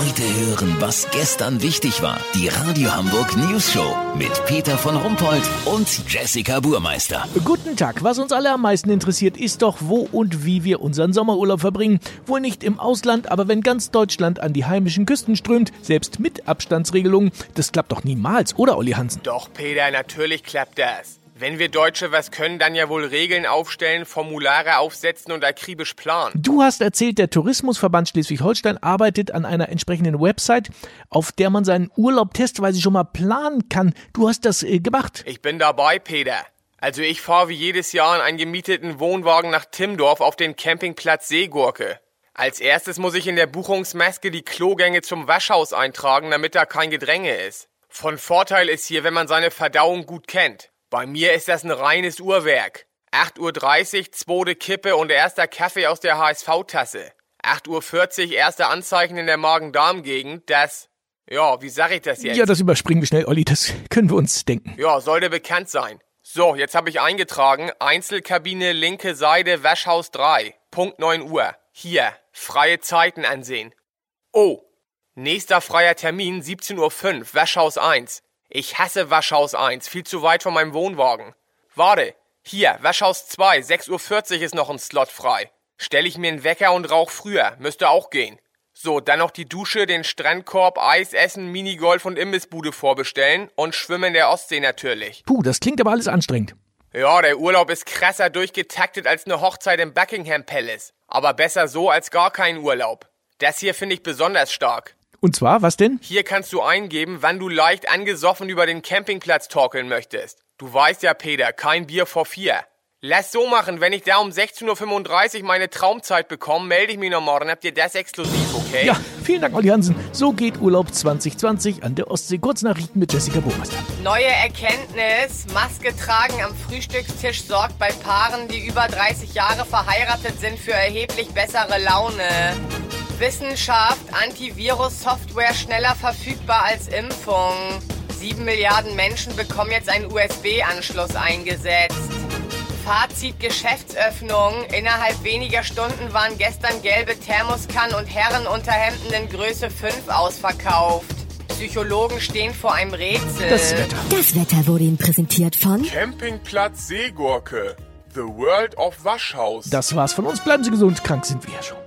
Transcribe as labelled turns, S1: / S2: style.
S1: Heute hören, was gestern wichtig war. Die Radio Hamburg News Show mit Peter von Rumpold und Jessica Burmeister.
S2: Guten Tag. Was uns alle am meisten interessiert, ist doch, wo und wie wir unseren Sommerurlaub verbringen. Wohl nicht im Ausland, aber wenn ganz Deutschland an die heimischen Küsten strömt, selbst mit Abstandsregelungen, das klappt doch niemals, oder Olli Hansen?
S3: Doch, Peter, natürlich klappt das. Wenn wir Deutsche was können, dann ja wohl Regeln aufstellen, Formulare aufsetzen und akribisch planen.
S2: Du hast erzählt, der Tourismusverband Schleswig-Holstein arbeitet an einer entsprechenden Website, auf der man seinen Urlaub testweise schon mal planen kann. Du hast das äh, gemacht.
S3: Ich bin dabei, Peter. Also ich fahre wie jedes Jahr in einen gemieteten Wohnwagen nach Timdorf auf den Campingplatz Seegurke. Als erstes muss ich in der Buchungsmaske die Klogänge zum Waschhaus eintragen, damit da kein Gedränge ist. Von Vorteil ist hier, wenn man seine Verdauung gut kennt. Bei mir ist das ein reines Uhrwerk. 8.30 Uhr, zweite Kippe und erster Kaffee aus der HSV-Tasse. 8.40 Uhr, erste Anzeichen in der Magen-Darm-Gegend, das... Ja, wie sag ich das jetzt?
S2: Ja, das überspringen wir schnell, Olli, das können wir uns denken.
S3: Ja, sollte bekannt sein. So, jetzt habe ich eingetragen, Einzelkabine linke Seite, Waschhaus 3, Punkt 9 Uhr. Hier, freie Zeiten ansehen. Oh, nächster freier Termin 17.05 Uhr, Waschhaus 1. Ich hasse Waschhaus 1, viel zu weit von meinem Wohnwagen. Warte, hier, Waschhaus 2, 6.40 Uhr ist noch ein Slot frei. Stell ich mir einen Wecker und rauch früher, müsste auch gehen. So, dann noch die Dusche, den Strandkorb, Eis essen, Minigolf und Imbissbude vorbestellen und Schwimmen in der Ostsee natürlich.
S2: Puh, das klingt aber alles anstrengend.
S3: Ja, der Urlaub ist krasser durchgetaktet als eine Hochzeit im Buckingham Palace. Aber besser so als gar kein Urlaub. Das hier finde ich besonders stark.
S2: Und zwar, was denn?
S3: Hier kannst du eingeben, wann du leicht angesoffen über den Campingplatz torkeln möchtest. Du weißt ja, Peter, kein Bier vor vier. Lass so machen, wenn ich da um 16.35 Uhr meine Traumzeit bekomme, melde ich mich noch morgen. Habt ihr das exklusiv, okay?
S2: Ja, vielen Dank, Olli Hansen. So geht Urlaub 2020 an der Ostsee. Kurznachrichten mit Jessica Burmeister.
S4: Neue Erkenntnis. Maske tragen am Frühstückstisch sorgt bei Paaren, die über 30 Jahre verheiratet sind, für erheblich bessere Laune. Wissenschaft, Antivirus-Software schneller verfügbar als Impfung. Sieben Milliarden Menschen bekommen jetzt einen USB-Anschluss eingesetzt. Fazit Geschäftsöffnung. Innerhalb weniger Stunden waren gestern gelbe Thermoskannen und Herrenunterhemden in Größe 5 ausverkauft. Psychologen stehen vor einem Rätsel.
S2: Das Wetter.
S5: Das Wetter wurde Ihnen präsentiert von
S6: Campingplatz Seegurke. The World of Waschhaus.
S2: Das war's von uns. Bleiben Sie gesund. Krank sind wir ja schon.